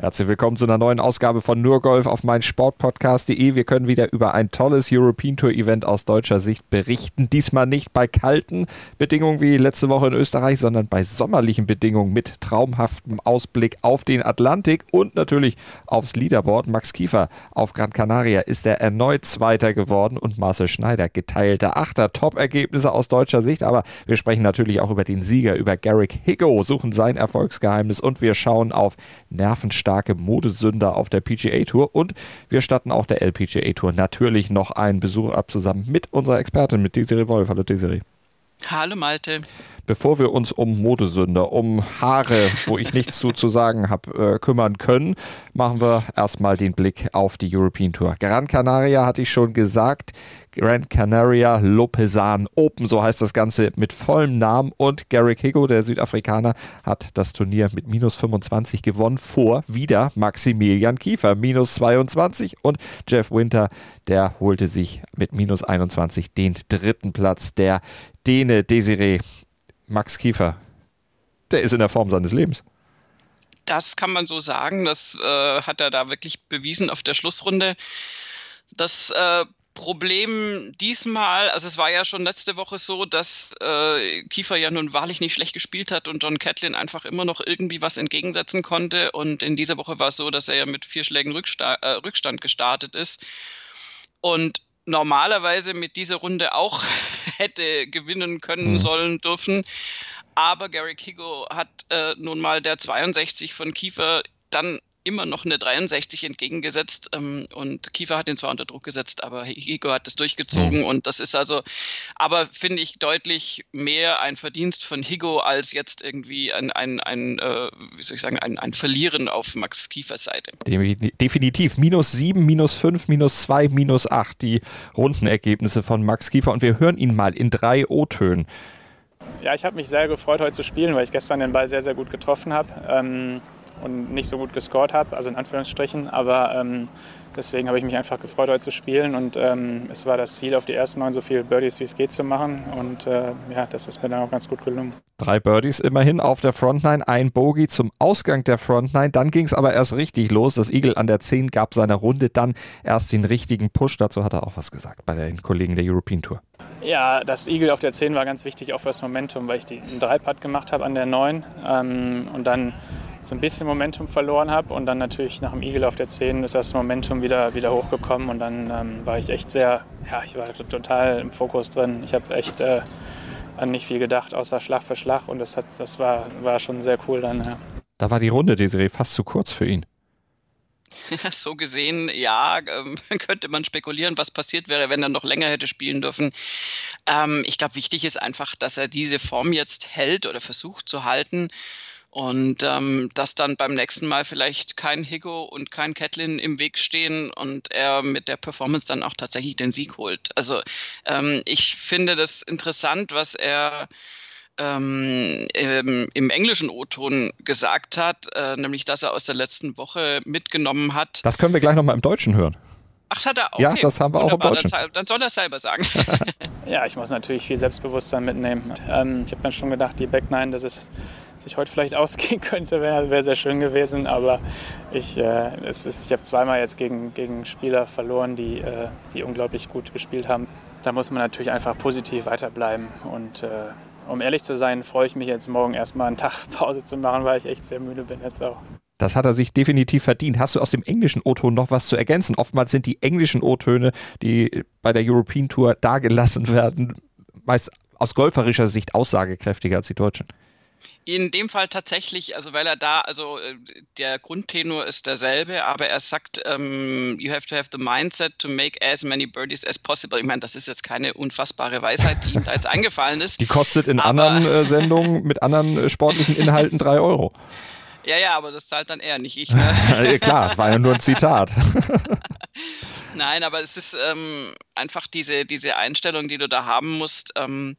Herzlich willkommen zu einer neuen Ausgabe von Nur Golf auf mein Sportpodcast.de. Wir können wieder über ein tolles European Tour Event aus deutscher Sicht berichten. Diesmal nicht bei kalten Bedingungen wie letzte Woche in Österreich, sondern bei sommerlichen Bedingungen mit traumhaftem Ausblick auf den Atlantik und natürlich aufs Leaderboard. Max Kiefer auf Gran Canaria ist er erneut Zweiter geworden und Marcel Schneider geteilter Achter. Top-Ergebnisse aus deutscher Sicht, aber wir sprechen natürlich auch über den Sieger, über Garrick Higgo, suchen sein Erfolgsgeheimnis und wir schauen auf Nervenstark starke Modesünder auf der PGA Tour und wir statten auch der LPGA Tour natürlich noch einen Besuch ab zusammen mit unserer Expertin, mit Desiree Wolf. Hallo Desiree. Hallo Malte. Bevor wir uns um Modesünder, um Haare, wo ich nichts zu, zu sagen habe, äh, kümmern können, machen wir erstmal den Blick auf die European Tour. Gran Canaria hatte ich schon gesagt, Gran Canaria Lopezan Open, so heißt das Ganze mit vollem Namen. Und Garrick Higo, der Südafrikaner, hat das Turnier mit minus 25 gewonnen vor wieder Maximilian Kiefer, minus 22. Und Jeff Winter, der holte sich mit minus 21 den dritten Platz. Der Däne Desiree Max Kiefer, der ist in der Form seines Lebens. Das kann man so sagen. Das äh, hat er da wirklich bewiesen auf der Schlussrunde. Das äh, Problem diesmal, also es war ja schon letzte Woche so, dass äh, Kiefer ja nun wahrlich nicht schlecht gespielt hat und John Catlin einfach immer noch irgendwie was entgegensetzen konnte. Und in dieser Woche war es so, dass er ja mit vier Schlägen Rücksta äh, Rückstand gestartet ist. Und normalerweise mit dieser Runde auch hätte gewinnen können mhm. sollen dürfen. Aber Gary Kigo hat äh, nun mal der 62 von Kiefer dann immer noch eine 63 entgegengesetzt ähm, und Kiefer hat ihn zwar unter Druck gesetzt, aber Higo hat das durchgezogen mhm. und das ist also, aber finde ich deutlich mehr ein Verdienst von Higo als jetzt irgendwie ein, ein, ein äh, wie soll ich sagen, ein, ein Verlieren auf Max Kiefers Seite. Definitiv. Minus 7, minus 5, minus 2, minus 8 die Rundenergebnisse von Max Kiefer und wir hören ihn mal in drei O-Tönen. Ja, ich habe mich sehr gefreut, heute zu spielen, weil ich gestern den Ball sehr, sehr gut getroffen habe. Ähm und nicht so gut gescored habe, also in Anführungsstrichen. Aber ähm, deswegen habe ich mich einfach gefreut, heute zu spielen. Und ähm, es war das Ziel, auf die ersten neun so viele Birdies wie es geht zu machen. Und äh, ja, das ist mir dann auch ganz gut gelungen. Drei Birdies immerhin auf der Frontline, ein Bogey zum Ausgang der Frontline. Dann ging es aber erst richtig los. Das Eagle an der 10 gab seiner Runde dann erst den richtigen Push. Dazu hat er auch was gesagt bei den Kollegen der European Tour. Ja, das Eagle auf der 10 war ganz wichtig auch für das Momentum, weil ich die, einen Dreipad gemacht habe an der 9 ähm, und dann so ein bisschen Momentum verloren habe und dann natürlich nach dem Eagle auf der 10 ist das Momentum wieder, wieder hochgekommen und dann ähm, war ich echt sehr, ja, ich war total im Fokus drin. Ich habe echt äh, an nicht viel gedacht, außer Schlag für Schlag und das, hat, das war, war schon sehr cool dann. Ja. Da war die Runde, Desiree, fast zu kurz für ihn. So gesehen, ja, ähm, könnte man spekulieren, was passiert wäre, wenn er noch länger hätte spielen dürfen. Ähm, ich glaube, wichtig ist einfach, dass er diese Form jetzt hält oder versucht zu halten. Und ähm, dass dann beim nächsten Mal vielleicht kein Higo und kein Catlin im Weg stehen und er mit der Performance dann auch tatsächlich den Sieg holt. Also ähm, ich finde das interessant, was er ähm, im, englischen O-Ton gesagt hat, äh, nämlich dass er aus der letzten Woche mitgenommen hat. Das können wir gleich nochmal im Deutschen hören. Ach, hat er auch. Okay. Ja, das haben wir Wunderbar, auch im Deutschen. Dann soll er es selber sagen. ja, ich muss natürlich viel Selbstbewusstsein mitnehmen. Ähm, ich habe mir schon gedacht, die Back 9, das ist sich heute vielleicht ausgehen könnte, wäre wär sehr schön gewesen. Aber ich, äh, es ist, ich habe zweimal jetzt gegen, gegen Spieler verloren, die, äh, die unglaublich gut gespielt haben. Da muss man natürlich einfach positiv weiterbleiben. Und äh, um ehrlich zu sein, freue ich mich jetzt morgen erstmal einen Tag Pause zu machen, weil ich echt sehr müde bin jetzt auch. Das hat er sich definitiv verdient. Hast du aus dem englischen O-Ton noch was zu ergänzen? Oftmals sind die englischen O-Töne, die bei der European Tour dargelassen werden, meist aus golferischer Sicht aussagekräftiger als die deutschen. In dem Fall tatsächlich, also weil er da, also äh, der Grundtenor ist derselbe, aber er sagt, um, ähm, you have to have the mindset to make as many birdies as possible. Ich meine, das ist jetzt keine unfassbare Weisheit, die ihm da jetzt eingefallen ist. Die kostet in anderen äh, Sendungen mit anderen äh, sportlichen Inhalten drei Euro. Ja, ja, aber das zahlt dann er, nicht ich. Ne? Klar, war ja nur ein Zitat. Nein, aber es ist ähm, einfach diese, diese Einstellung, die du da haben musst, ähm,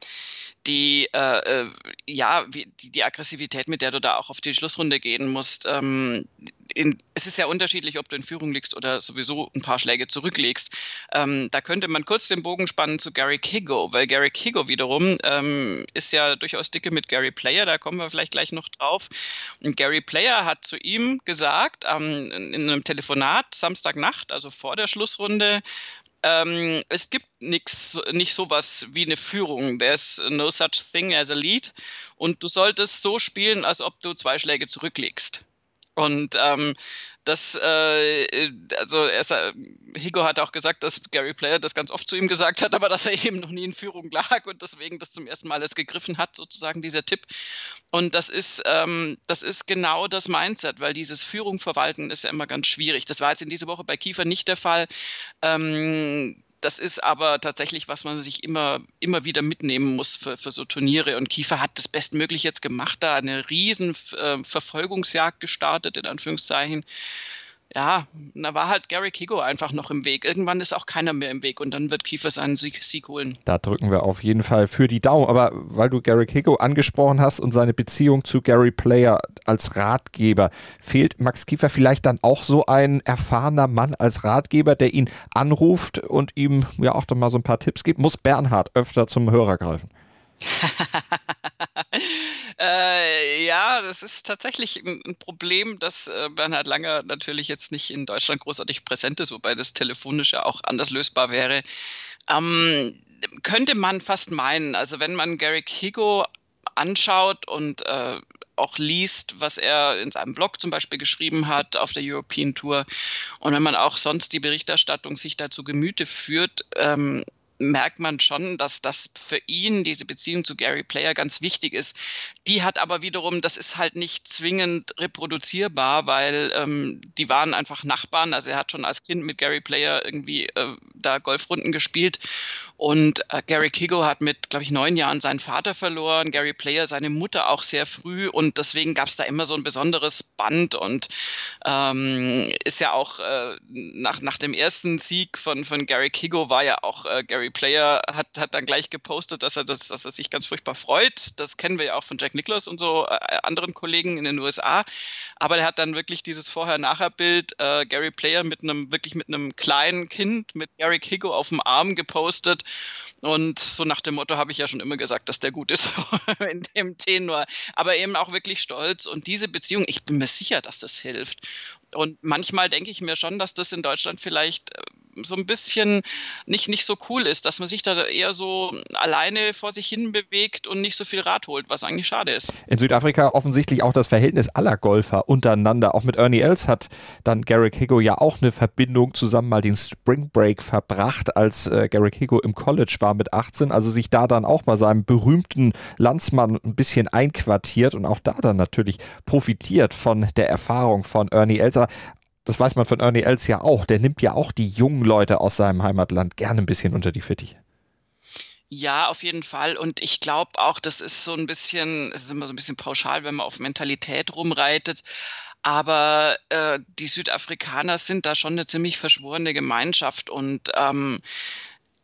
die, äh, äh, ja, die, die, Aggressivität, mit der du da auch auf die Schlussrunde gehen musst. Ähm, in, es ist ja unterschiedlich, ob du in Führung liegst oder sowieso ein paar Schläge zurücklegst. Ähm, da könnte man kurz den Bogen spannen zu Gary Kigo, weil Gary Kigo wiederum ähm, ist ja durchaus dicke mit Gary Player, da kommen wir vielleicht gleich noch drauf. Und Gary Player hat zu ihm gesagt, in einem Telefonat Samstagnacht, also vor der Schlussrunde, ähm, es gibt nichts, nicht sowas wie eine Führung. There's no such thing as a lead. Und du solltest so spielen, als ob du zwei Schläge zurücklegst. Und ähm, das, äh, also er ist, Higo hat auch gesagt, dass Gary Player das ganz oft zu ihm gesagt hat, aber dass er eben noch nie in Führung lag und deswegen das zum ersten Mal es gegriffen hat, sozusagen dieser Tipp. Und das ist, ähm, das ist genau das Mindset, weil dieses Führung verwalten ist ja immer ganz schwierig. Das war jetzt in dieser Woche bei Kiefer nicht der Fall. Ähm, das ist aber tatsächlich, was man sich immer, immer wieder mitnehmen muss für, für so Turniere. Und Kiefer hat das bestmöglich jetzt gemacht, da eine riesen äh, Verfolgungsjagd gestartet, in Anführungszeichen ja, da war halt Gary Kigo einfach noch im Weg. Irgendwann ist auch keiner mehr im Weg und dann wird Kiefer seinen Sieg, Sieg holen. Da drücken wir auf jeden Fall für die Daumen. Aber weil du Gary Kigo angesprochen hast und seine Beziehung zu Gary Player als Ratgeber, fehlt Max Kiefer vielleicht dann auch so ein erfahrener Mann als Ratgeber, der ihn anruft und ihm ja auch dann mal so ein paar Tipps gibt? Muss Bernhard öfter zum Hörer greifen? äh, ja, das ist tatsächlich ein Problem, dass äh, Bernhard Langer natürlich jetzt nicht in Deutschland großartig präsent ist, wobei das telefonisch ja auch anders lösbar wäre. Ähm, könnte man fast meinen, also wenn man Gary Kigo anschaut und äh, auch liest, was er in seinem Blog zum Beispiel geschrieben hat auf der European Tour und wenn man auch sonst die Berichterstattung sich dazu Gemüte führt, ähm, merkt man schon, dass das für ihn, diese Beziehung zu Gary Player, ganz wichtig ist. Die hat aber wiederum, das ist halt nicht zwingend reproduzierbar, weil ähm, die waren einfach Nachbarn. Also er hat schon als Kind mit Gary Player irgendwie äh, da Golfrunden gespielt. Und äh, Gary Kigo hat mit, glaube ich, neun Jahren seinen Vater verloren, Gary Player seine Mutter auch sehr früh. Und deswegen gab es da immer so ein besonderes Band und ähm, ist ja auch äh, nach, nach dem ersten Sieg von, von Gary Kigo war ja auch äh, Gary Player hat, hat dann gleich gepostet, dass er, das, dass er sich ganz furchtbar freut. Das kennen wir ja auch von Jack Nicklaus und so äh, anderen Kollegen in den USA. Aber er hat dann wirklich dieses Vorher-Nachher-Bild äh, Gary Player mit einem, wirklich mit einem kleinen Kind, mit Gary Kigo auf dem Arm gepostet. Und so nach dem Motto habe ich ja schon immer gesagt, dass der gut ist in dem Tenor. Aber eben auch wirklich stolz. Und diese Beziehung, ich bin mir sicher, dass das hilft. Und manchmal denke ich mir schon, dass das in Deutschland vielleicht äh, so ein bisschen nicht, nicht so cool ist, dass man sich da eher so alleine vor sich hin bewegt und nicht so viel Rat holt, was eigentlich schade ist. In Südafrika offensichtlich auch das Verhältnis aller Golfer untereinander. Auch mit Ernie Els hat dann Garrick Higo ja auch eine Verbindung zusammen mal den Spring Break verbracht, als äh, Garrick Higo im College war mit 18. Also sich da dann auch mal seinem berühmten Landsmann ein bisschen einquartiert und auch da dann natürlich profitiert von der Erfahrung von Ernie Els aber das weiß man von Ernie Els ja auch, der nimmt ja auch die jungen Leute aus seinem Heimatland gerne ein bisschen unter die Fittiche. Ja, auf jeden Fall. Und ich glaube auch, das ist so ein bisschen, es ist immer so ein bisschen pauschal, wenn man auf Mentalität rumreitet. Aber äh, die Südafrikaner sind da schon eine ziemlich verschworene Gemeinschaft und ähm,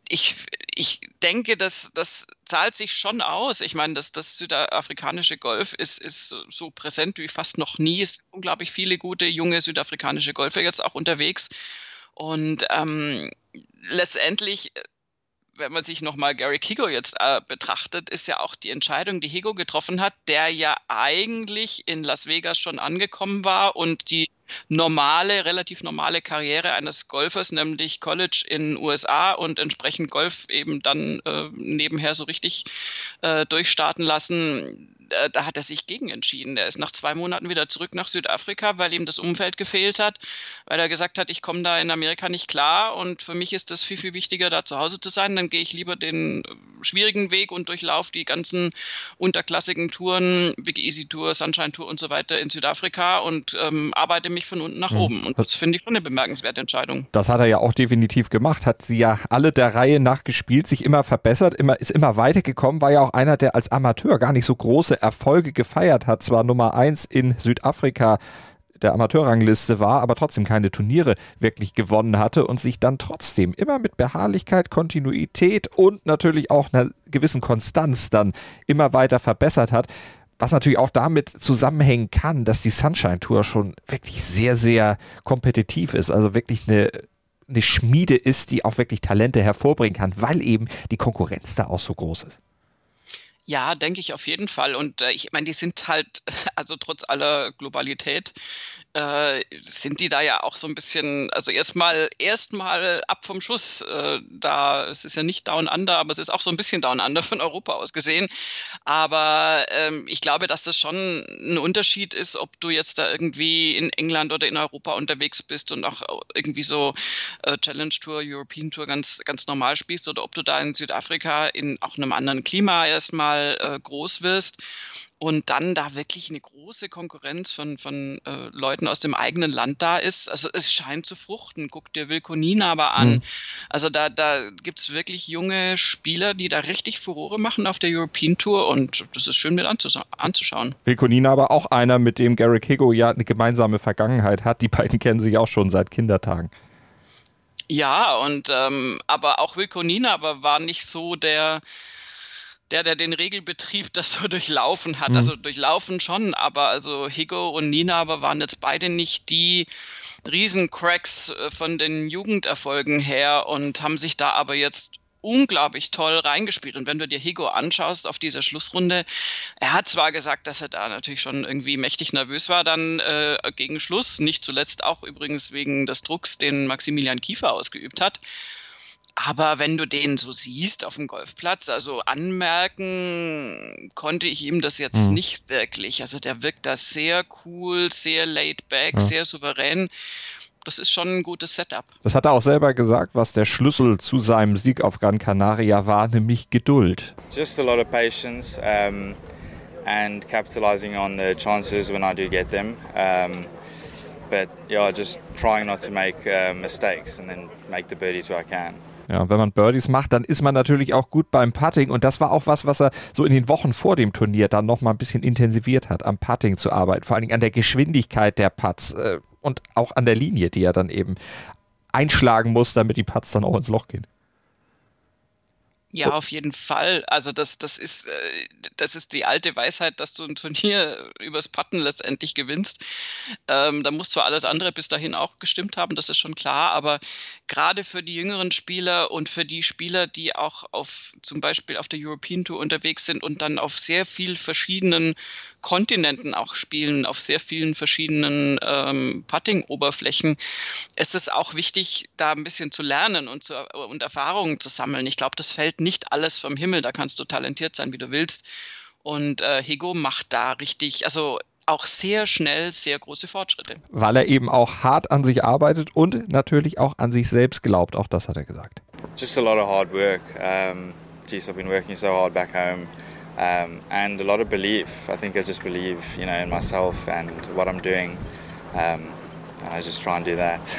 ich, ich denke, dass das zahlt sich schon aus. Ich meine, das, das südafrikanische Golf ist, ist so präsent wie fast noch nie. Es sind unglaublich viele gute junge südafrikanische Golfer jetzt auch unterwegs. Und ähm, letztendlich wenn man sich nochmal Gary Higo jetzt äh, betrachtet, ist ja auch die Entscheidung, die Higo getroffen hat, der ja eigentlich in Las Vegas schon angekommen war und die normale, relativ normale Karriere eines Golfers, nämlich College in den USA und entsprechend Golf eben dann äh, nebenher so richtig äh, durchstarten lassen äh, da hat er sich gegen entschieden. Er ist nach zwei Monaten wieder zurück nach Südafrika, weil ihm das Umfeld gefehlt hat, weil er gesagt hat, ich komme da in Amerika nicht klar und für mich ist das viel, viel wichtiger, da zu Hause zu sein. Dann gehe ich lieber den äh, schwierigen Weg und durchlaufe die ganzen unterklassigen Touren, Big Easy Tour, Sunshine Tour und so weiter in Südafrika und ähm, arbeite mich von unten nach mhm. oben. Und das finde ich schon eine bemerkenswerte Entscheidung. Das hat er ja auch definitiv gemacht, hat sie ja alle der Reihe nach gespielt, sich immer verbessert, immer, ist immer weitergekommen, war ja auch einer, der als Amateur gar nicht so große Erfolge gefeiert hat. Zwar Nummer eins in Südafrika der Amateurrangliste war, aber trotzdem keine Turniere wirklich gewonnen hatte und sich dann trotzdem immer mit Beharrlichkeit, Kontinuität und natürlich auch einer gewissen Konstanz dann immer weiter verbessert hat. Was natürlich auch damit zusammenhängen kann, dass die Sunshine Tour schon wirklich sehr, sehr kompetitiv ist. Also wirklich eine, eine Schmiede ist, die auch wirklich Talente hervorbringen kann, weil eben die Konkurrenz da auch so groß ist. Ja, denke ich auf jeden Fall. Und äh, ich meine, die sind halt, also trotz aller Globalität, äh, sind die da ja auch so ein bisschen, also erstmal erstmal ab vom Schuss. Äh, da es ist ja nicht Down Under, aber es ist auch so ein bisschen Down Under von Europa aus gesehen. Aber ähm, ich glaube, dass das schon ein Unterschied ist, ob du jetzt da irgendwie in England oder in Europa unterwegs bist und auch irgendwie so äh, Challenge Tour, European Tour ganz, ganz normal spielst oder ob du da in Südafrika in auch einem anderen Klima erstmal mal äh, groß wirst und dann da wirklich eine große Konkurrenz von, von äh, Leuten aus dem eigenen Land da ist. Also es scheint zu fruchten. Guck dir Wilkonina aber an. Mhm. Also da, da gibt es wirklich junge Spieler, die da richtig Furore machen auf der European Tour und das ist schön mit anzuschauen. Wilkonina aber auch einer, mit dem Garrick Higo ja eine gemeinsame Vergangenheit hat. Die beiden kennen sich auch schon seit Kindertagen. Ja, und ähm, aber auch Wilkonina aber war nicht so der der, der den Regelbetrieb das so durchlaufen hat. Mhm. Also durchlaufen schon, aber also Higo und Nina aber waren jetzt beide nicht die Riesencracks äh, von den Jugenderfolgen her und haben sich da aber jetzt unglaublich toll reingespielt. Und wenn du dir Higo anschaust auf dieser Schlussrunde, er hat zwar gesagt, dass er da natürlich schon irgendwie mächtig nervös war dann äh, gegen Schluss, nicht zuletzt auch übrigens wegen des Drucks, den Maximilian Kiefer ausgeübt hat. Aber wenn du den so siehst auf dem Golfplatz, also anmerken konnte ich ihm das jetzt mhm. nicht wirklich. Also der wirkt da sehr cool, sehr laid back, ja. sehr souverän. Das ist schon ein gutes Setup. Das hat er auch selber gesagt, was der Schlüssel zu seinem Sieg auf Gran Canaria war, nämlich Geduld. Just a lot of patience um, and capitalizing on the chances when I do get them. Um, but yeah, just trying not to make uh, mistakes and then make the birdies where I can. Ja, wenn man Birdies macht, dann ist man natürlich auch gut beim Putting und das war auch was, was er so in den Wochen vor dem Turnier dann nochmal ein bisschen intensiviert hat, am Putting zu arbeiten, vor allen Dingen an der Geschwindigkeit der Putts äh, und auch an der Linie, die er dann eben einschlagen muss, damit die Putts dann auch ins Loch gehen. Ja, auf jeden Fall. Also das, das ist, äh, das ist die alte Weisheit, dass du ein Turnier übers Putten letztendlich gewinnst. Ähm, da muss zwar alles andere bis dahin auch gestimmt haben, das ist schon klar, aber gerade für die jüngeren Spieler und für die Spieler, die auch auf zum Beispiel auf der European Tour unterwegs sind und dann auf sehr viel verschiedenen Kontinenten auch spielen, auf sehr vielen verschiedenen ähm, Putting-Oberflächen, ist es auch wichtig, da ein bisschen zu lernen und, zu, und Erfahrungen zu sammeln. Ich glaube, das fällt nicht alles vom Himmel, da kannst du talentiert sein, wie du willst. Und äh, Hego macht da richtig, also auch sehr schnell sehr große Fortschritte. Weil er eben auch hart an sich arbeitet und natürlich auch an sich selbst glaubt. Auch das hat er gesagt. Just a lot of hard work. Um, geez, I've been working so hard back home. Um, and a lot of belief. I think I just believe, you know, in myself and what I'm doing. Um, and I just try and do that.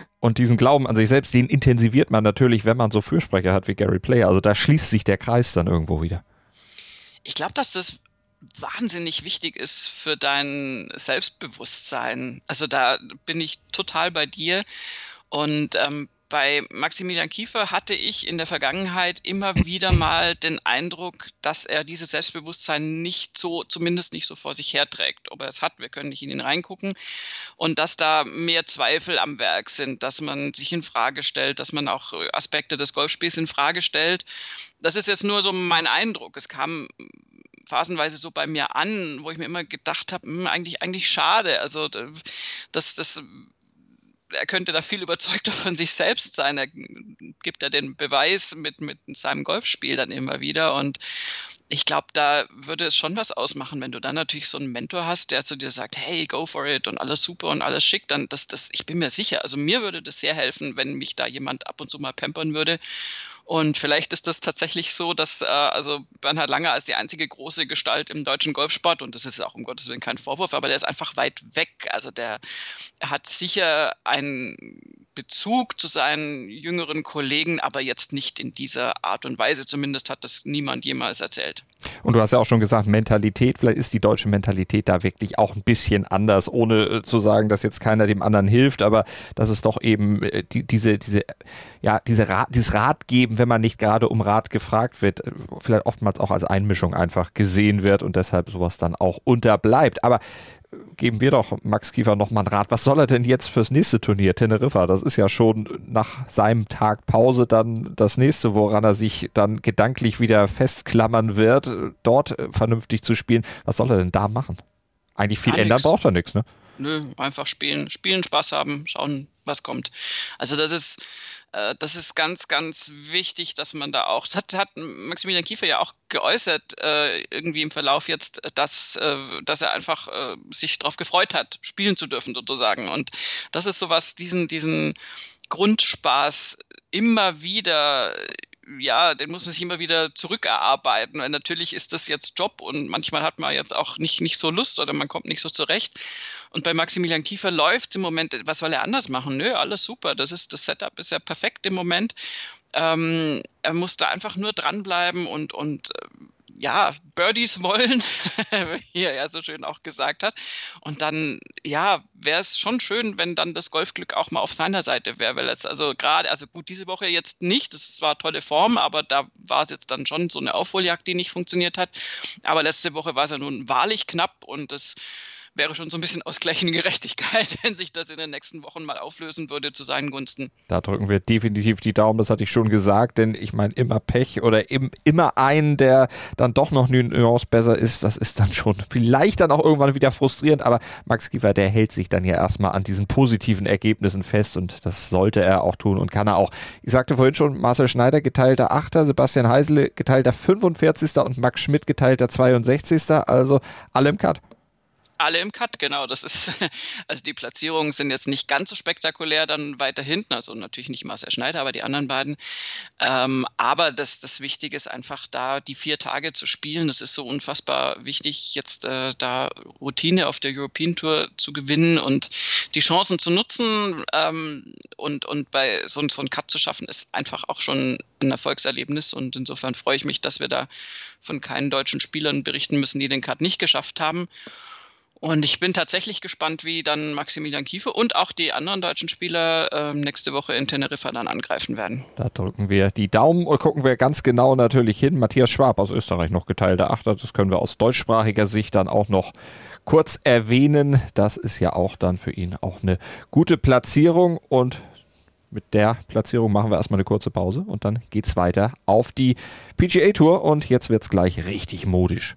Und diesen Glauben an sich selbst, den intensiviert man natürlich, wenn man so Fürsprecher hat wie Gary Player. Also da schließt sich der Kreis dann irgendwo wieder. Ich glaube, dass das wahnsinnig wichtig ist für dein Selbstbewusstsein. Also da bin ich total bei dir. Und ähm, bei Maximilian Kiefer hatte ich in der Vergangenheit immer wieder mal den Eindruck, dass er dieses Selbstbewusstsein nicht so, zumindest nicht so vor sich herträgt. Ob er es hat, wir können nicht in ihn reingucken. Und dass da mehr Zweifel am Werk sind, dass man sich in Frage stellt, dass man auch Aspekte des Golfspiels in Frage stellt. Das ist jetzt nur so mein Eindruck. Es kam phasenweise so bei mir an, wo ich mir immer gedacht habe, hm, eigentlich, eigentlich schade. Also das, das er könnte da viel überzeugter von sich selbst sein. Er gibt ja den Beweis mit, mit seinem Golfspiel dann immer wieder. Und ich glaube, da würde es schon was ausmachen, wenn du dann natürlich so einen Mentor hast, der zu dir sagt, hey, go for it und alles super und alles schick, dann das, das, ich bin mir sicher, also mir würde das sehr helfen, wenn mich da jemand ab und zu mal pampern würde und vielleicht ist das tatsächlich so, dass äh, also Bernhard Langer als die einzige große Gestalt im deutschen Golfsport, und das ist auch um Gottes Willen kein Vorwurf, aber der ist einfach weit weg. Also der hat sicher ein Bezug zu seinen jüngeren Kollegen, aber jetzt nicht in dieser Art und Weise. Zumindest hat das niemand jemals erzählt. Und du hast ja auch schon gesagt, Mentalität, vielleicht ist die deutsche Mentalität da wirklich auch ein bisschen anders, ohne äh, zu sagen, dass jetzt keiner dem anderen hilft, aber dass es doch eben äh, die, diese, diese, ja, diese Rat, dieses Rat geben, wenn man nicht gerade um Rat gefragt wird, äh, vielleicht oftmals auch als Einmischung einfach gesehen wird und deshalb sowas dann auch unterbleibt. Aber geben wir doch Max Kiefer nochmal einen Rat. Was soll er denn jetzt fürs nächste Turnier, Teneriffa? Das ist ja schon nach seinem Tag Pause dann das nächste, woran er sich dann gedanklich wieder festklammern wird, dort vernünftig zu spielen. Was soll er denn da machen? Eigentlich viel Alex. ändern braucht er nichts, ne? Nö, einfach spielen, spielen, Spaß haben, schauen, was kommt. Also das ist, äh, das ist ganz, ganz wichtig, dass man da auch, das hat, hat Maximilian Kiefer ja auch geäußert, äh, irgendwie im Verlauf jetzt, dass, äh, dass er einfach äh, sich darauf gefreut hat, spielen zu dürfen sozusagen. Und das ist sowas, diesen, diesen Grundspaß immer wieder ja, den muss man sich immer wieder zurückerarbeiten, weil natürlich ist das jetzt Job und manchmal hat man jetzt auch nicht, nicht so Lust oder man kommt nicht so zurecht. Und bei Maximilian Kiefer läuft es im Moment, was soll er anders machen? Nö, alles super. Das ist, das Setup ist ja perfekt im Moment. Ähm, er muss da einfach nur dranbleiben und, und äh, ja, Birdies wollen, wie er ja so schön auch gesagt hat. Und dann, ja, wäre es schon schön, wenn dann das Golfglück auch mal auf seiner Seite wäre, weil es also gerade, also gut, diese Woche jetzt nicht, das ist zwar tolle Form, aber da war es jetzt dann schon so eine Aufholjagd, die nicht funktioniert hat. Aber letzte Woche war es ja nun wahrlich knapp und das wäre schon so ein bisschen ausgleichende Gerechtigkeit, wenn sich das in den nächsten Wochen mal auflösen würde zu seinen Gunsten. Da drücken wir definitiv die Daumen, das hatte ich schon gesagt, denn ich meine, immer Pech oder im, immer einen, der dann doch noch eine Nuance besser ist, das ist dann schon vielleicht dann auch irgendwann wieder frustrierend, aber Max Giefer, der hält sich dann ja erstmal an diesen positiven Ergebnissen fest und das sollte er auch tun und kann er auch. Ich sagte vorhin schon, Marcel Schneider geteilter Achter, Sebastian Heisele geteilter 45. und Max Schmidt geteilter 62. Also alle im Cut alle im Cut, genau. Das ist, also die Platzierungen sind jetzt nicht ganz so spektakulär dann weiter hinten, also natürlich nicht Marcel Schneider, aber die anderen beiden. Ähm, aber das, das Wichtige ist einfach da, die vier Tage zu spielen. Das ist so unfassbar wichtig, jetzt äh, da Routine auf der European Tour zu gewinnen und die Chancen zu nutzen ähm, und, und bei so, so einen Cut zu schaffen, ist einfach auch schon ein Erfolgserlebnis. Und insofern freue ich mich, dass wir da von keinen deutschen Spielern berichten müssen, die den Cut nicht geschafft haben. Und ich bin tatsächlich gespannt, wie dann Maximilian Kiefer und auch die anderen deutschen Spieler äh, nächste Woche in Teneriffa dann angreifen werden. Da drücken wir die Daumen und gucken wir ganz genau natürlich hin. Matthias Schwab aus Österreich noch geteilter Achter. Das können wir aus deutschsprachiger Sicht dann auch noch kurz erwähnen. Das ist ja auch dann für ihn auch eine gute Platzierung und mit der Platzierung machen wir erstmal eine kurze Pause und dann geht es weiter auf die PGA Tour und jetzt wird es gleich richtig modisch.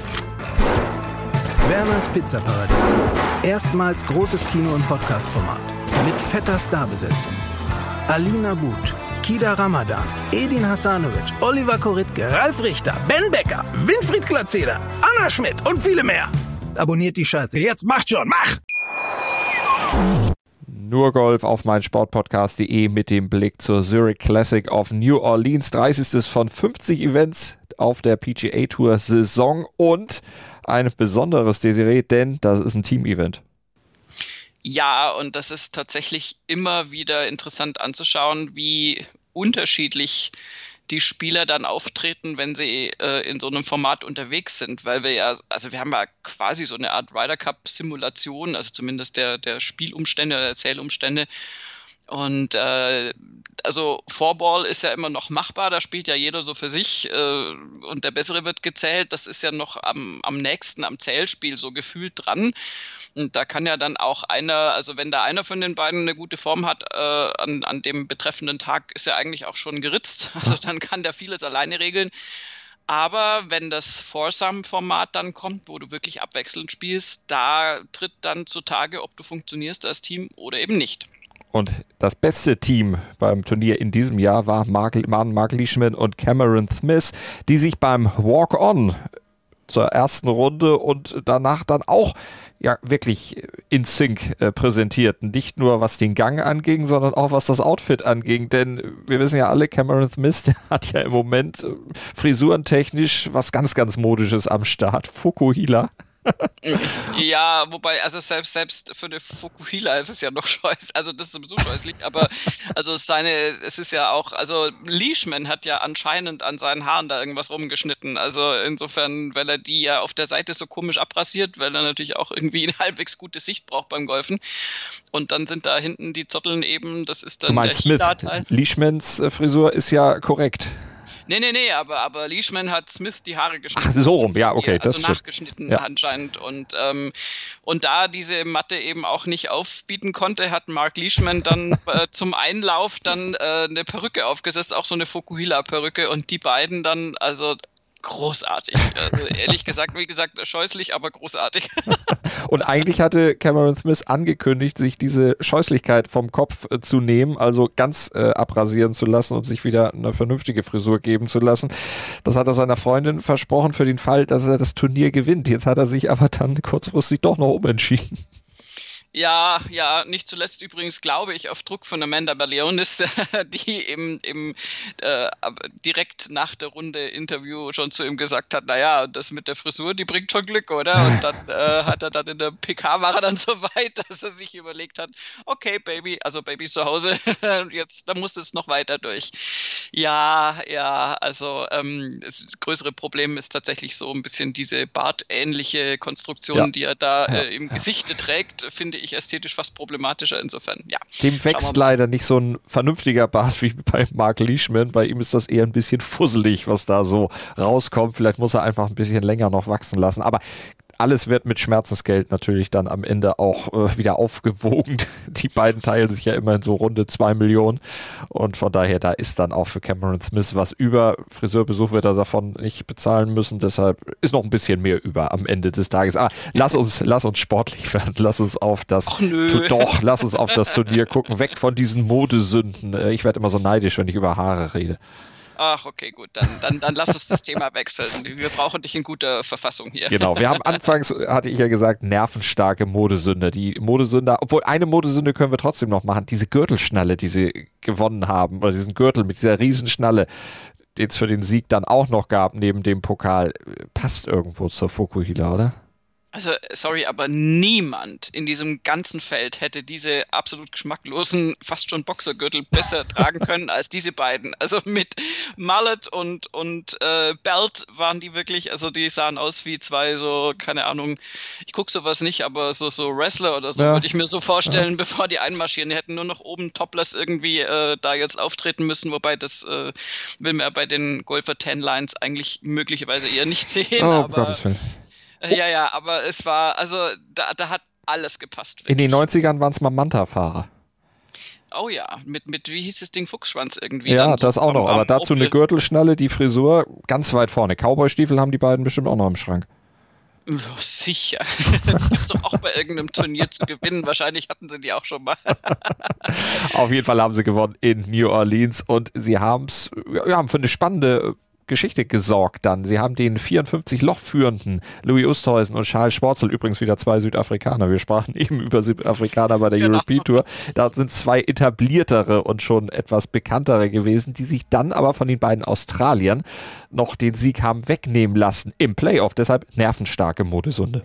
Werners Pizzaparadies. Erstmals großes Kino- und Podcast-Format. Mit fetter Starbesetzung. Alina But, Kida Ramadan, Edin Hasanovic, Oliver Koritke, Ralf Richter, Ben Becker, Winfried Glatzeder, Anna Schmidt und viele mehr. Abonniert die Scheiße. Jetzt macht schon, mach! Nur Golf auf mein Sportpodcast.de mit dem Blick zur Zurich Classic of New Orleans. 30. von 50 Events auf der PGA Tour Saison und ein besonderes Desiree, denn das ist ein Team-Event. Ja, und das ist tatsächlich immer wieder interessant anzuschauen, wie unterschiedlich die Spieler dann auftreten, wenn sie äh, in so einem Format unterwegs sind, weil wir ja, also wir haben ja quasi so eine Art Ryder Cup Simulation, also zumindest der, der Spielumstände, der Zählumstände und äh, also Vorball ist ja immer noch machbar, da spielt ja jeder so für sich äh, und der Bessere wird gezählt. Das ist ja noch am, am nächsten am Zählspiel so gefühlt dran. Und da kann ja dann auch einer, also wenn da einer von den beiden eine gute Form hat, äh, an, an dem betreffenden Tag ist er eigentlich auch schon geritzt. Also dann kann der vieles alleine regeln. Aber wenn das Foursome-Format dann kommt, wo du wirklich abwechselnd spielst, da tritt dann zutage, ob du funktionierst als Team oder eben nicht. Und das beste Team beim Turnier in diesem Jahr war Mark, Mark Leishman und Cameron Smith, die sich beim Walk-On zur ersten Runde und danach dann auch ja wirklich in Sync äh, präsentierten. Nicht nur was den Gang anging, sondern auch was das Outfit anging. Denn wir wissen ja alle, Cameron Smith hat ja im Moment äh, frisurentechnisch was ganz, ganz modisches am Start. Fukuhila ja, wobei, also selbst, selbst für eine Fukuhila ist es ja noch scheußlich, also das ist sowieso scheußlich, aber also seine, es ist ja auch, also Leishman hat ja anscheinend an seinen Haaren da irgendwas rumgeschnitten, also insofern, weil er die ja auf der Seite so komisch abrasiert, weil er natürlich auch irgendwie eine halbwegs gute Sicht braucht beim Golfen. Und dann sind da hinten die Zotteln eben, das ist dann du meinst der Smith, Leishmans äh, Frisur ist ja korrekt. Nee, nee, nee, aber, aber Leishman hat Smith die Haare geschnitten. Ach, so rum, ja, okay. Also nachgeschnitten ja. anscheinend. Und, ähm, und da diese Matte eben auch nicht aufbieten konnte, hat Mark Leishman dann äh, zum Einlauf dann äh, eine Perücke aufgesetzt, auch so eine Fukuhila-Perücke. Und die beiden dann, also großartig. Also ehrlich gesagt, wie gesagt, scheußlich, aber großartig. Und eigentlich hatte Cameron Smith angekündigt, sich diese Scheußlichkeit vom Kopf äh, zu nehmen, also ganz äh, abrasieren zu lassen und sich wieder eine vernünftige Frisur geben zu lassen. Das hat er seiner Freundin versprochen für den Fall, dass er das Turnier gewinnt. Jetzt hat er sich aber dann kurzfristig doch noch umentschieden. Ja, ja, nicht zuletzt übrigens glaube ich auf Druck von Amanda Berlionis, die im, im äh, direkt nach der Runde Interview schon zu ihm gesagt hat, naja, das mit der Frisur, die bringt schon Glück, oder? Und dann äh, hat er dann in der PK war er dann so weit, dass er sich überlegt hat, okay, Baby, also Baby zu Hause, jetzt, da muss es noch weiter durch. Ja, ja, also ähm, das größere Problem ist tatsächlich so ein bisschen diese bartähnliche Konstruktion, ja. die er da äh, im ja. Gesichte trägt, finde ich ästhetisch fast problematischer. Insofern, ja. Dem wächst leider nicht so ein vernünftiger Bart wie bei Mark Leishman. Bei ihm ist das eher ein bisschen fusselig, was da so rauskommt. Vielleicht muss er einfach ein bisschen länger noch wachsen lassen. Aber alles wird mit Schmerzensgeld natürlich dann am Ende auch äh, wieder aufgewogen. Die beiden teilen sich ja immerhin so runde zwei Millionen. Und von daher, da ist dann auch für Cameron Smith was über. Friseurbesuch wird er davon nicht bezahlen müssen. Deshalb ist noch ein bisschen mehr über am Ende des Tages. Aber lass uns, lass uns sportlich werden. Lass uns auf das, nö. doch, lass uns auf das Turnier gucken. Weg von diesen Modesünden. Äh, ich werde immer so neidisch, wenn ich über Haare rede. Ach, okay, gut. Dann, dann, dann lass uns das Thema wechseln. Wir brauchen dich in guter Verfassung hier. Genau. Wir haben anfangs, hatte ich ja gesagt, nervenstarke Modesünde. Die Modesünde, obwohl eine Modesünde können wir trotzdem noch machen. Diese Gürtelschnalle, die sie gewonnen haben, oder diesen Gürtel mit dieser Riesenschnalle, den es für den Sieg dann auch noch gab, neben dem Pokal, passt irgendwo zur Fukuhila, oder? Also, sorry, aber niemand in diesem ganzen Feld hätte diese absolut geschmacklosen, fast schon Boxergürtel besser tragen können als diese beiden. Also mit Mallet und, und äh, Belt waren die wirklich, also die sahen aus wie zwei so, keine Ahnung, ich gucke sowas nicht, aber so, so Wrestler oder so ja. würde ich mir so vorstellen, ja. bevor die einmarschieren. Die hätten nur noch oben topless irgendwie äh, da jetzt auftreten müssen, wobei das äh, will man ja bei den Golfer Ten Lines eigentlich möglicherweise eher nicht sehen. Oh, aber, Gottes Willen. Ja, ja, aber es war, also da, da hat alles gepasst. Wirklich. In den 90ern waren es mal Manta-Fahrer. Oh ja, mit, mit, wie hieß das Ding, Fuchsschwanz irgendwie. Ja, das auch noch, aber dazu eine Gürtelschnalle, die Frisur ganz weit vorne. Cowboy-Stiefel haben die beiden bestimmt auch noch im Schrank. Oh, sicher. Gibt's doch auch bei irgendeinem Turnier zu gewinnen. Wahrscheinlich hatten sie die auch schon mal. Auf jeden Fall haben sie gewonnen in New Orleans und sie haben es ja, für eine spannende Geschichte gesorgt dann. Sie haben den 54 Loch führenden Louis Oosthuizen und Charles Schwarzel, übrigens wieder zwei Südafrikaner. Wir sprachen eben über Südafrikaner bei der genau. European Tour. Da sind zwei etabliertere und schon etwas bekanntere gewesen, die sich dann aber von den beiden Australiern noch den Sieg haben wegnehmen lassen im Playoff. Deshalb nervenstarke Modesunde.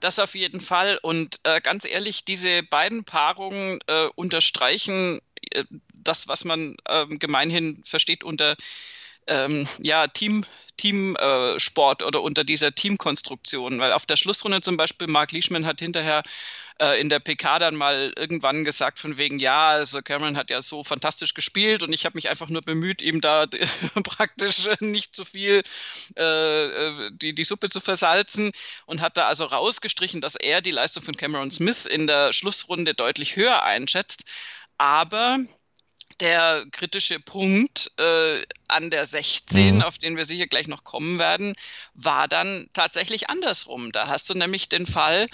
Das auf jeden Fall. Und äh, ganz ehrlich, diese beiden Paarungen äh, unterstreichen äh, das, was man ähm, gemeinhin versteht unter ähm, ja, Team, Teamsport äh, oder unter dieser Teamkonstruktion. Weil auf der Schlussrunde zum Beispiel, Mark Leishman hat hinterher äh, in der PK dann mal irgendwann gesagt, von wegen, ja, also Cameron hat ja so fantastisch gespielt und ich habe mich einfach nur bemüht, ihm da praktisch nicht zu viel äh, äh, die, die Suppe zu versalzen und hat da also rausgestrichen, dass er die Leistung von Cameron Smith in der Schlussrunde deutlich höher einschätzt. Aber der kritische Punkt äh, an der 16, mhm. auf den wir sicher gleich noch kommen werden, war dann tatsächlich andersrum. Da hast du nämlich den Fall,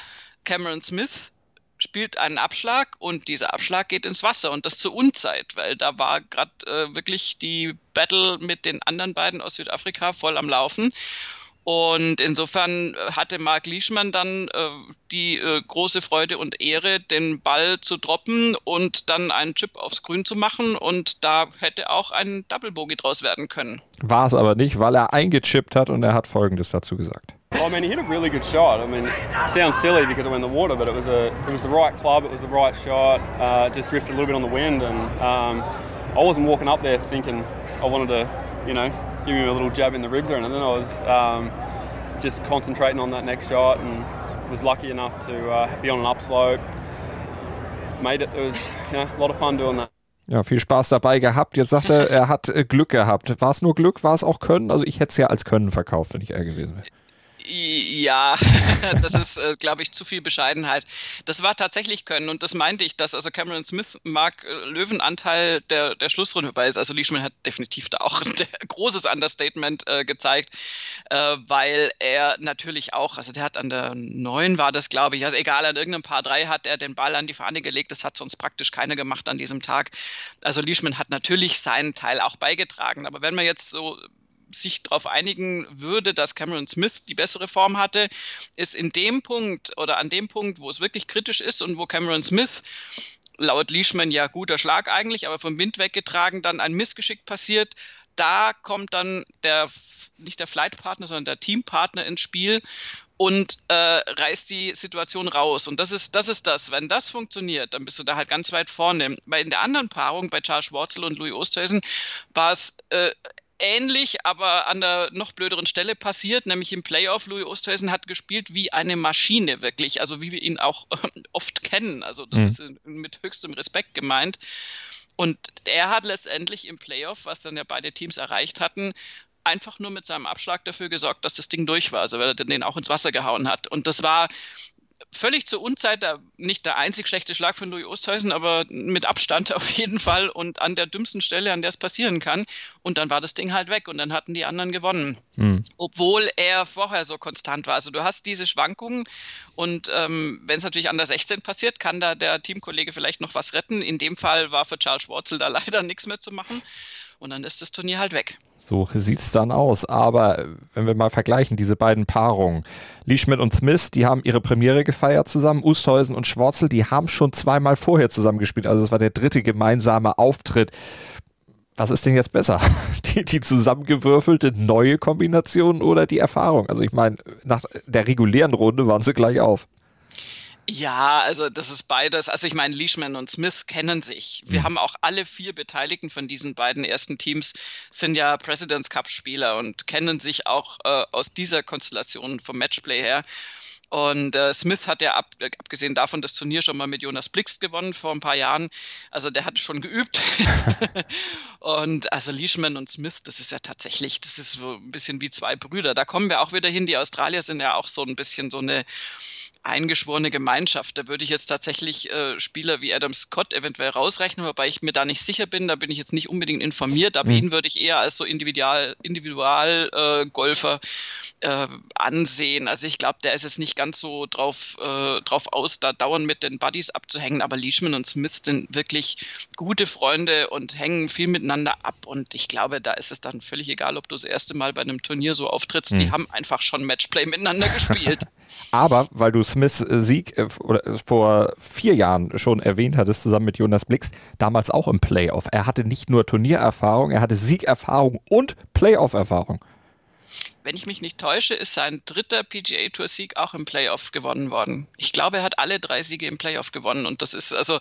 Cameron Smith spielt einen Abschlag und dieser Abschlag geht ins Wasser und das zur Unzeit, weil da war gerade äh, wirklich die Battle mit den anderen beiden aus Südafrika voll am Laufen. Und insofern äh, hatte Marc Lieschmann dann äh, die äh, große Freude und Ehre, den Ball zu droppen und dann einen Chip aufs Grün zu machen. Und da hätte auch ein Double Bogey draus werden können. War es aber nicht, weil er eingechippt hat und er hat Folgendes dazu gesagt. I mean, he hit a really good shot. I mean, it sounds silly because I'm in the water, but it was a it was the right club, it was the right shot. Uh, just drifted a little bit on the wind, and um, I wasn't walking up there thinking I wanted to, you know, give him a little jab in the ribs or anything. I was um, just concentrating on that next shot and was lucky enough to uh, be on an upslope. Made it. It was you know, a lot of fun doing that. Ja, viel Spaß dabei gehabt. Jetzt sagt er, er hat äh, Glück gehabt. War es nur Glück? War es auch Können? Also ich hätte es ja als Können verkauft, wenn ich er gewesen wäre. Ja, das ist, äh, glaube ich, zu viel Bescheidenheit. Das war tatsächlich Können und das meinte ich, dass also Cameron Smith mag äh, Löwenanteil der, der Schlussrunde vorbei ist. Also Leishman hat definitiv da auch ein großes Understatement äh, gezeigt, äh, weil er natürlich auch, also der hat an der 9 war das, glaube ich, also egal, an irgendeinem Paar 3 hat er den Ball an die Fahne gelegt. Das hat sonst praktisch keiner gemacht an diesem Tag. Also Leishman hat natürlich seinen Teil auch beigetragen. Aber wenn man jetzt so sich darauf einigen würde, dass Cameron Smith die bessere Form hatte, ist in dem Punkt oder an dem Punkt, wo es wirklich kritisch ist und wo Cameron Smith laut Leishman ja guter Schlag eigentlich, aber vom Wind weggetragen dann ein Missgeschick passiert. Da kommt dann der nicht der Flightpartner, sondern der Teampartner ins Spiel und äh, reißt die Situation raus. Und das ist, das ist das. Wenn das funktioniert, dann bist du da halt ganz weit vorne. Weil in der anderen Paarung bei Charles Schwarzel und Louis Oosthuizen war es äh, ähnlich, aber an der noch blöderen Stelle passiert, nämlich im Playoff. Louis Oosthuizen hat gespielt wie eine Maschine, wirklich, also wie wir ihn auch oft kennen. Also das mhm. ist mit höchstem Respekt gemeint. Und er hat letztendlich im Playoff, was dann ja beide Teams erreicht hatten, einfach nur mit seinem Abschlag dafür gesorgt, dass das Ding durch war, also weil er den auch ins Wasser gehauen hat. Und das war völlig zur Unzeit, der, nicht der einzig schlechte Schlag von Louis Oosthuizen, aber mit Abstand auf jeden Fall und an der dümmsten Stelle, an der es passieren kann. Und dann war das Ding halt weg und dann hatten die anderen gewonnen. Mhm. Obwohl er vorher so konstant war. Also du hast diese Schwankungen und ähm, wenn es natürlich an der 16 passiert, kann da der Teamkollege vielleicht noch was retten. In dem Fall war für Charles Schwarzel da leider nichts mehr zu machen und dann ist das Turnier halt weg. So sieht es dann aus. Aber wenn wir mal vergleichen, diese beiden Paarungen, Lee Schmidt und Smith, die haben ihre Premiere gefeiert zusammen. Usthäusen und Schwarzel, die haben schon zweimal vorher zusammengespielt. Also es war der dritte gemeinsame Auftritt. Was ist denn jetzt besser? Die, die zusammengewürfelte neue Kombination oder die Erfahrung? Also ich meine, nach der regulären Runde waren sie gleich auf. Ja, also das ist beides. Also ich meine, Leishman und Smith kennen sich. Wir mhm. haben auch alle vier Beteiligten von diesen beiden ersten Teams sind ja Presidents Cup Spieler und kennen sich auch äh, aus dieser Konstellation vom Matchplay her. Und äh, Smith hat ja ab, äh, abgesehen davon das Turnier schon mal mit Jonas Blixt gewonnen vor ein paar Jahren. Also der hat schon geübt. und also Leishman und Smith, das ist ja tatsächlich, das ist so ein bisschen wie zwei Brüder. Da kommen wir auch wieder hin. Die Australier sind ja auch so ein bisschen so eine eingeschworene Gemeinschaft. Da würde ich jetzt tatsächlich äh, Spieler wie Adam Scott eventuell rausrechnen, wobei ich mir da nicht sicher bin. Da bin ich jetzt nicht unbedingt informiert, aber mhm. ihn würde ich eher als so Individual, Individualgolfer äh, äh, ansehen. Also ich glaube, der ist jetzt nicht ganz so drauf, äh, drauf aus, da dauernd mit den Buddies abzuhängen. Aber Leishman und Smith sind wirklich gute Freunde und hängen viel miteinander ab. Und ich glaube, da ist es dann völlig egal, ob du das erste Mal bei einem Turnier so auftrittst. Mhm. Die haben einfach schon Matchplay miteinander gespielt. Aber weil du Smiths äh, Sieg äh, äh, vor vier Jahren schon erwähnt hattest, zusammen mit Jonas Blix, damals auch im Playoff. Er hatte nicht nur Turniererfahrung, er hatte Siegerfahrung und Playoff-Erfahrung. Wenn ich mich nicht täusche, ist sein dritter PGA Tour Sieg auch im Playoff gewonnen worden. Ich glaube, er hat alle drei Siege im Playoff gewonnen und das ist also,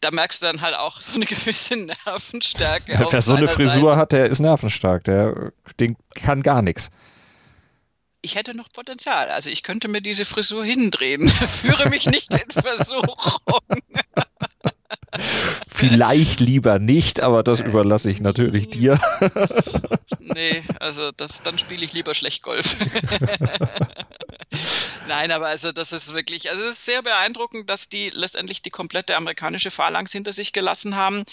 da merkst du dann halt auch so eine gewisse Nervenstärke. Wer so eine Frisur Seite. hat, der ist nervenstark, der den kann gar nichts ich hätte noch Potenzial. Also ich könnte mir diese Frisur hindrehen. Führe mich nicht in Versuchung. Vielleicht lieber nicht, aber das überlasse ich natürlich dir. nee, also das, dann spiele ich lieber schlecht Golf. Nein, aber also das ist wirklich, also es ist sehr beeindruckend, dass die letztendlich die komplette amerikanische Phalanx hinter sich gelassen haben.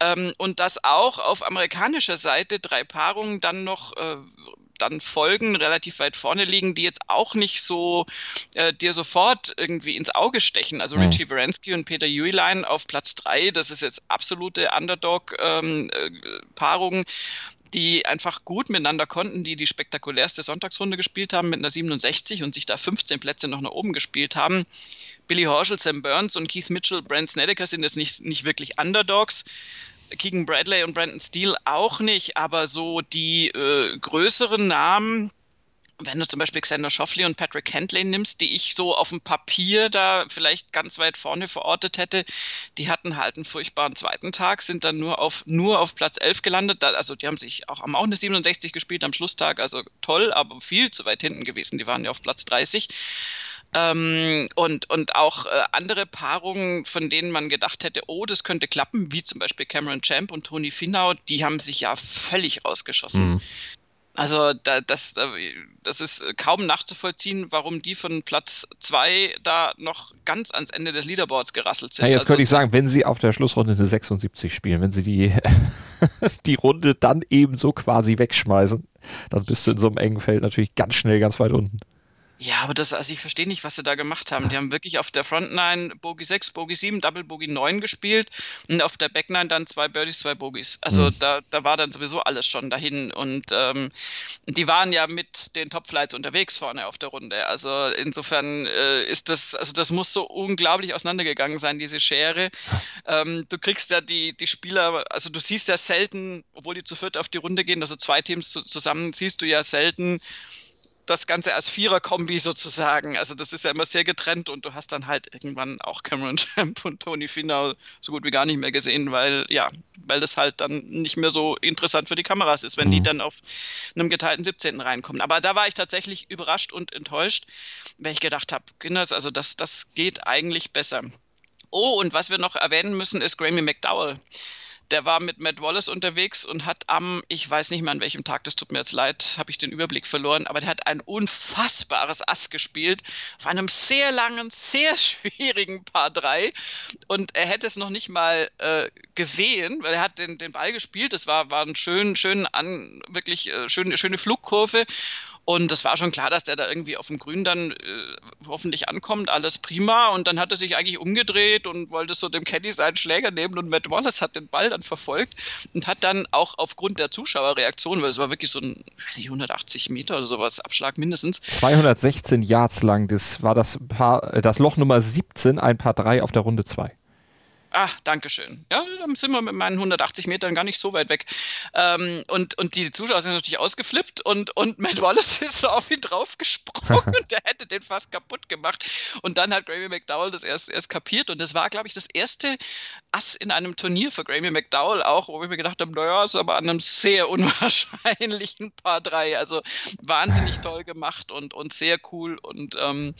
Ähm, und dass auch auf amerikanischer Seite drei Paarungen dann noch äh, dann folgen, relativ weit vorne liegen, die jetzt auch nicht so äh, dir sofort irgendwie ins Auge stechen. Also mhm. Richie Wierenski und Peter Uehlein auf Platz drei, das ist jetzt absolute Underdog-Paarung. Ähm, äh, die einfach gut miteinander konnten, die die spektakulärste Sonntagsrunde gespielt haben mit einer 67 und sich da 15 Plätze noch nach oben gespielt haben. Billy Horschel, Sam Burns und Keith Mitchell, Brent Snedeker sind jetzt nicht, nicht wirklich Underdogs. Keegan Bradley und Brandon Steele auch nicht, aber so die äh, größeren Namen, wenn du zum Beispiel Xander Schoffley und Patrick Hentley nimmst, die ich so auf dem Papier da vielleicht ganz weit vorne verortet hätte, die hatten halt einen furchtbaren zweiten Tag, sind dann nur auf, nur auf Platz 11 gelandet. Also die haben sich auch, haben auch eine 67 gespielt am Schlusstag, also toll, aber viel zu weit hinten gewesen. Die waren ja auf Platz 30. Ähm, und, und auch äh, andere Paarungen, von denen man gedacht hätte, oh, das könnte klappen, wie zum Beispiel Cameron Champ und Tony Finau, die haben sich ja völlig ausgeschossen. Mhm. Also da, das, das ist kaum nachzuvollziehen, warum die von Platz zwei da noch ganz ans Ende des Leaderboards gerasselt sind. Ja, jetzt also, könnte ich sagen, wenn sie auf der Schlussrunde eine 76 spielen, wenn sie die, die Runde dann eben so quasi wegschmeißen, dann bist du in so einem engen Feld natürlich ganz schnell ganz weit unten. Ja, aber das, also ich verstehe nicht, was sie da gemacht haben. Die haben wirklich auf der Frontline Bogey 6, Bogey 7, Double Bogey 9 gespielt und auf der Backline dann zwei Birdies, zwei Bogies. Also mhm. da, da war dann sowieso alles schon dahin und ähm, die waren ja mit den Topflights unterwegs vorne auf der Runde. Also insofern äh, ist das, also das muss so unglaublich auseinandergegangen sein, diese Schere. Ähm, du kriegst ja die, die Spieler, also du siehst ja selten, obwohl die zu viert auf die Runde gehen, also zwei Teams zusammen, siehst du ja selten das Ganze als Vierer-Kombi sozusagen. Also das ist ja immer sehr getrennt und du hast dann halt irgendwann auch Cameron Champ und Tony Finau so gut wie gar nicht mehr gesehen, weil ja, weil das halt dann nicht mehr so interessant für die Kameras ist, wenn mhm. die dann auf einem geteilten 17. reinkommen. Aber da war ich tatsächlich überrascht und enttäuscht, weil ich gedacht habe, Kinders, also das, das geht eigentlich besser. Oh, und was wir noch erwähnen müssen, ist Grammy McDowell der war mit Matt Wallace unterwegs und hat am, ich weiß nicht mehr an welchem Tag, das tut mir jetzt leid, habe ich den Überblick verloren, aber der hat ein unfassbares Ass gespielt, auf einem sehr langen, sehr schwierigen Paar 3 und er hätte es noch nicht mal äh, gesehen, weil er hat den, den Ball gespielt, das war, war ein schön, schön an, wirklich äh, schön, schöne Flugkurve und es war schon klar, dass der da irgendwie auf dem Grün dann äh, hoffentlich ankommt, alles prima. Und dann hat er sich eigentlich umgedreht und wollte so dem Caddy seinen Schläger nehmen und Matt Wallace hat den Ball dann verfolgt und hat dann auch aufgrund der Zuschauerreaktion, weil es war wirklich so ein, weiß nicht, 180 Meter oder sowas, Abschlag mindestens. 216 Yards lang, das war das Paar, äh, das Loch Nummer 17, ein Paar 3 auf der Runde 2. Ah, danke schön. Ja, dann sind wir mit meinen 180 Metern gar nicht so weit weg. Ähm, und, und die Zuschauer sind natürlich ausgeflippt und, und Matt Wallace ist so auf ihn draufgesprungen und der hätte den fast kaputt gemacht. Und dann hat Grammy McDowell das erst, erst kapiert und das war, glaube ich, das erste Ass in einem Turnier für Grammy McDowell auch, wo ich mir gedacht habe, naja, ist aber an einem sehr unwahrscheinlichen Paar 3. Also wahnsinnig toll gemacht und, und sehr cool. Und ähm,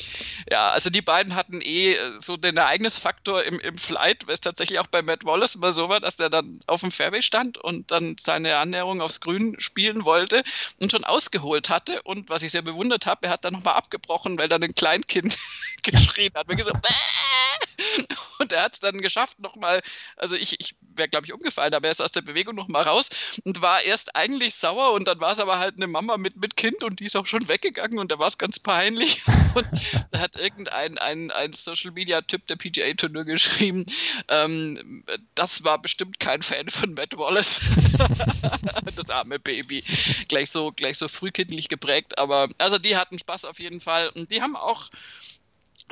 ja, also die beiden hatten eh so den Ereignisfaktor im, im Flight, es tatsächlich auch bei Matt Wallace immer so war, dass der dann auf dem Fairway stand und dann seine Annäherung aufs Grün spielen wollte und schon ausgeholt hatte. Und was ich sehr bewundert habe, er hat dann nochmal abgebrochen, weil dann ein Kleinkind geschrien hat. Mir gesagt! Und er hat es dann geschafft, nochmal, also ich, ich wäre, glaube ich, umgefallen, aber er ist aus der Bewegung nochmal raus und war erst eigentlich sauer und dann war es aber halt eine Mama mit, mit Kind und die ist auch schon weggegangen und da war es ganz peinlich. Und da hat irgendein ein, ein Social-Media-Typ der PGA-Turnier geschrieben, ähm, das war bestimmt kein Fan von Matt Wallace. das arme Baby. Gleich so, gleich so frühkindlich geprägt, aber also die hatten Spaß auf jeden Fall und die haben auch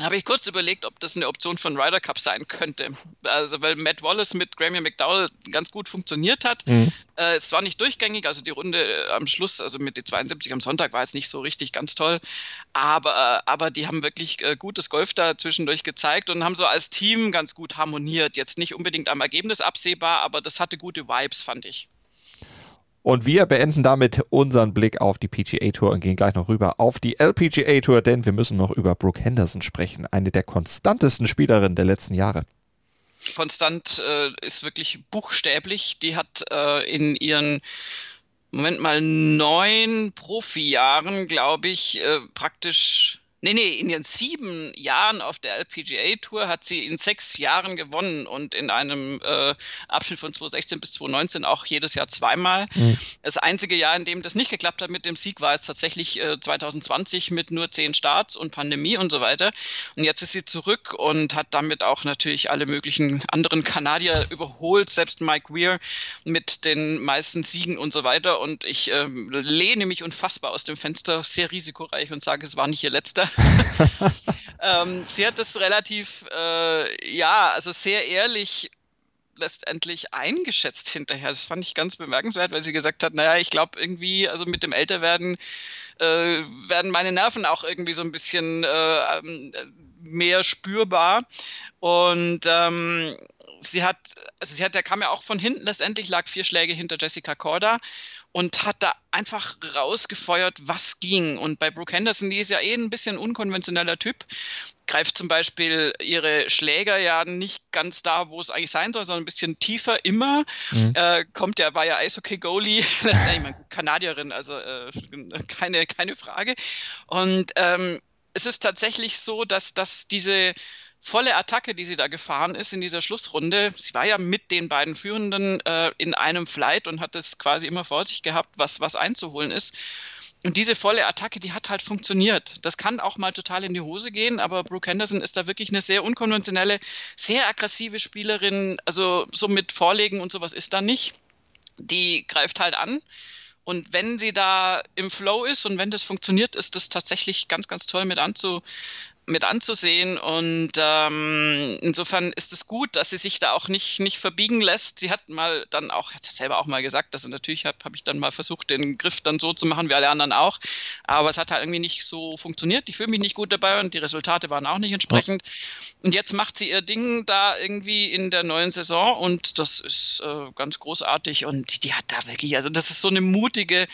habe ich kurz überlegt, ob das eine Option von Ryder Cup sein könnte. Also, weil Matt Wallace mit Grammy McDowell ganz gut funktioniert hat. Mhm. Äh, es war nicht durchgängig, also die Runde äh, am Schluss, also mit den 72 am Sonntag, war jetzt nicht so richtig ganz toll. Aber, äh, aber die haben wirklich äh, gutes Golf da zwischendurch gezeigt und haben so als Team ganz gut harmoniert. Jetzt nicht unbedingt am Ergebnis absehbar, aber das hatte gute Vibes, fand ich. Und wir beenden damit unseren Blick auf die PGA Tour und gehen gleich noch rüber auf die LPGA Tour, denn wir müssen noch über Brooke Henderson sprechen, eine der konstantesten Spielerinnen der letzten Jahre. Konstant äh, ist wirklich buchstäblich. Die hat äh, in ihren Moment mal neun Profijahren, glaube ich, äh, praktisch Nee, nee, in ihren sieben Jahren auf der LPGA Tour hat sie in sechs Jahren gewonnen und in einem äh, Abschnitt von 2016 bis 2019 auch jedes Jahr zweimal. Mhm. Das einzige Jahr, in dem das nicht geklappt hat mit dem Sieg, war es tatsächlich äh, 2020 mit nur zehn Starts und Pandemie und so weiter. Und jetzt ist sie zurück und hat damit auch natürlich alle möglichen anderen Kanadier überholt, selbst Mike Weir mit den meisten Siegen und so weiter. Und ich äh, lehne mich unfassbar aus dem Fenster, sehr risikoreich und sage, es war nicht ihr letzter. ähm, sie hat das relativ, äh, ja, also sehr ehrlich letztendlich eingeschätzt hinterher. Das fand ich ganz bemerkenswert, weil sie gesagt hat, naja, ich glaube irgendwie, also mit dem Älterwerden äh, werden meine Nerven auch irgendwie so ein bisschen äh, ähm, mehr spürbar. Und ähm, sie hat, also sie hat, der kam ja auch von hinten, letztendlich lag vier Schläge hinter Jessica Korda und hat da einfach rausgefeuert, was ging. Und bei Brooke Henderson, die ist ja eh ein bisschen unkonventioneller Typ, greift zum Beispiel ihre Schläger ja nicht ganz da, wo es eigentlich sein soll, sondern ein bisschen tiefer immer. Mhm. Äh, kommt ja, war ja Eishockey-Goalie, das ist ja immer Kanadierin, also äh, keine, keine Frage. Und ähm, es ist tatsächlich so, dass, dass diese volle Attacke, die sie da gefahren ist in dieser Schlussrunde. Sie war ja mit den beiden Führenden äh, in einem Flight und hat es quasi immer vor sich gehabt, was, was einzuholen ist. Und diese volle Attacke, die hat halt funktioniert. Das kann auch mal total in die Hose gehen, aber Brooke Henderson ist da wirklich eine sehr unkonventionelle, sehr aggressive Spielerin. Also so mit Vorlegen und sowas ist da nicht. Die greift halt an. Und wenn sie da im Flow ist und wenn das funktioniert, ist das tatsächlich ganz, ganz toll mit anzu, mit anzusehen. Und ähm, insofern ist es gut, dass sie sich da auch nicht, nicht verbiegen lässt. Sie hat mal dann auch, hat selber auch mal gesagt, dass natürlich habe hab ich dann mal versucht, den Griff dann so zu machen wie alle anderen auch. Aber es hat halt irgendwie nicht so funktioniert. Ich fühle mich nicht gut dabei und die Resultate waren auch nicht entsprechend. Und jetzt macht sie ihr Ding da irgendwie in der neuen Saison und das ist äh, ganz großartig. Und die hat da wirklich, also das ist so eine mutige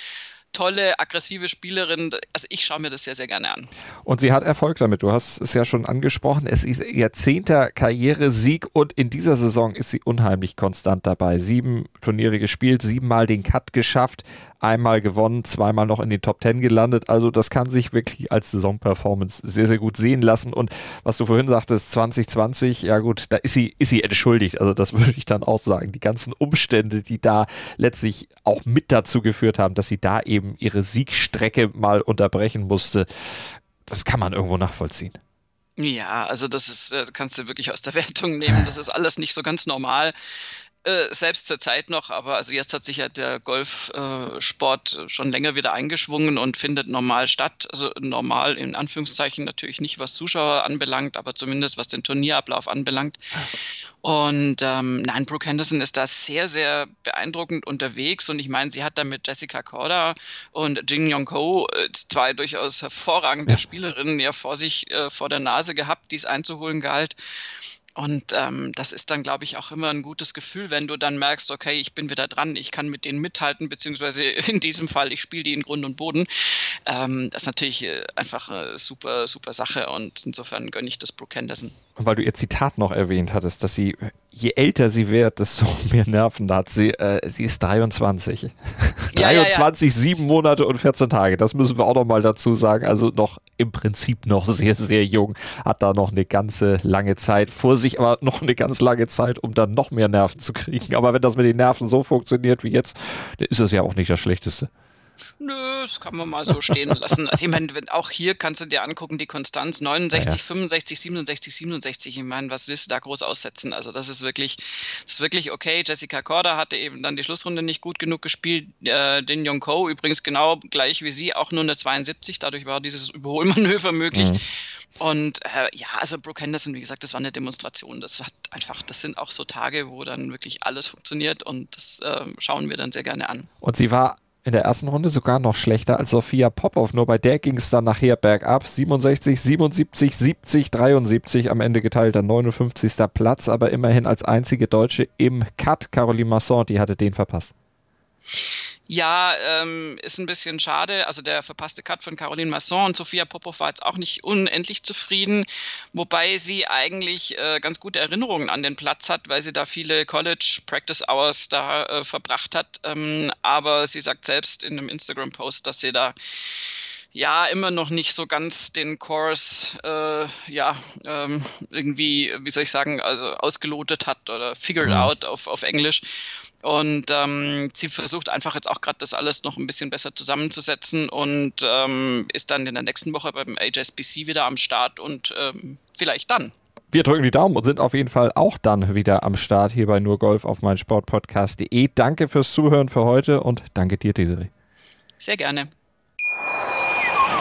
tolle, aggressive Spielerin. Also ich schaue mir das sehr, sehr gerne an. Und sie hat Erfolg damit. Du hast es ja schon angesprochen. Es ist ihr zehnter Karrieresieg und in dieser Saison ist sie unheimlich konstant dabei. Sieben Turniere gespielt, siebenmal den Cut geschafft, einmal gewonnen, zweimal noch in den Top Ten gelandet. Also das kann sich wirklich als Saisonperformance sehr, sehr gut sehen lassen. Und was du vorhin sagtest, 2020, ja gut, da ist sie, ist sie entschuldigt. Also das würde ich dann auch sagen. Die ganzen Umstände, die da letztlich auch mit dazu geführt haben, dass sie da eben ihre Siegstrecke mal unterbrechen musste. Das kann man irgendwo nachvollziehen. Ja, also das ist, äh, kannst du wirklich aus der Wertung nehmen. Das ist alles nicht so ganz normal. Äh, selbst zur Zeit noch, aber also jetzt hat sich ja der Golfsport äh, schon länger wieder eingeschwungen und findet normal statt. Also normal in Anführungszeichen natürlich nicht, was Zuschauer anbelangt, aber zumindest was den Turnierablauf anbelangt. Und ähm, nein, Brooke Henderson ist da sehr, sehr beeindruckend unterwegs und ich meine, sie hat da mit Jessica Korda und Jing Yong Ko äh, zwei durchaus hervorragende. Spielerinnen ja vor sich, äh, vor der Nase gehabt, die es einzuholen galt. Und ähm, das ist dann, glaube ich, auch immer ein gutes Gefühl, wenn du dann merkst, okay, ich bin wieder dran, ich kann mit denen mithalten, beziehungsweise in diesem Fall, ich spiele die in Grund und Boden. Ähm, das ist natürlich äh, einfach eine super, super Sache und insofern gönne ich das Brooke Henderson. Und weil du ihr Zitat noch erwähnt hattest, dass sie, je älter sie wird, desto mehr Nerven hat sie. Äh, sie ist 23. Ja, 23, ja, ja. sieben Monate und 14 Tage. Das müssen wir auch noch mal dazu sagen. Also noch im Prinzip noch sehr, sehr jung. Hat da noch eine ganze lange Zeit vor sich, aber noch eine ganz lange Zeit, um dann noch mehr Nerven zu kriegen. Aber wenn das mit den Nerven so funktioniert wie jetzt, dann ist das ja auch nicht das Schlechteste. Nö, das kann man mal so stehen lassen. Also ich meine, auch hier kannst du dir angucken, die Konstanz 69, ja, ja. 65, 67, 67. Ich meine, was willst du da groß aussetzen? Also das ist wirklich, das ist wirklich okay. Jessica Korda hatte eben dann die Schlussrunde nicht gut genug gespielt. Äh, den Yong Ko übrigens genau gleich wie sie, auch nur eine 72. Dadurch war dieses Überholmanöver möglich. Mhm. Und äh, ja, also Brooke Henderson, wie gesagt, das war eine Demonstration. Das hat einfach, das sind auch so Tage, wo dann wirklich alles funktioniert und das äh, schauen wir dann sehr gerne an. Und sie war in der ersten Runde sogar noch schlechter als Sophia Popov. Nur bei der ging es dann nachher bergab. 67, 77, 70, 73 am Ende geteilter 59. Platz, aber immerhin als einzige Deutsche im Cut. Caroline Masson, die hatte den verpasst. Ja, ähm, ist ein bisschen schade. Also der verpasste Cut von Caroline Masson und Sophia Popov war jetzt auch nicht unendlich zufrieden, wobei sie eigentlich äh, ganz gute Erinnerungen an den Platz hat, weil sie da viele College Practice Hours da äh, verbracht hat. Ähm, aber sie sagt selbst in einem Instagram-Post, dass sie da ja immer noch nicht so ganz den Course äh, ja ähm, irgendwie, wie soll ich sagen, also ausgelotet hat oder figured mhm. out auf, auf Englisch. Und ähm, sie versucht einfach jetzt auch gerade das alles noch ein bisschen besser zusammenzusetzen und ähm, ist dann in der nächsten Woche beim HSBC wieder am Start und ähm, vielleicht dann. Wir drücken die Daumen und sind auf jeden Fall auch dann wieder am Start hier bei nur Golf auf meinsportpodcast.de. Danke fürs Zuhören für heute und danke dir, Desiree. Sehr gerne.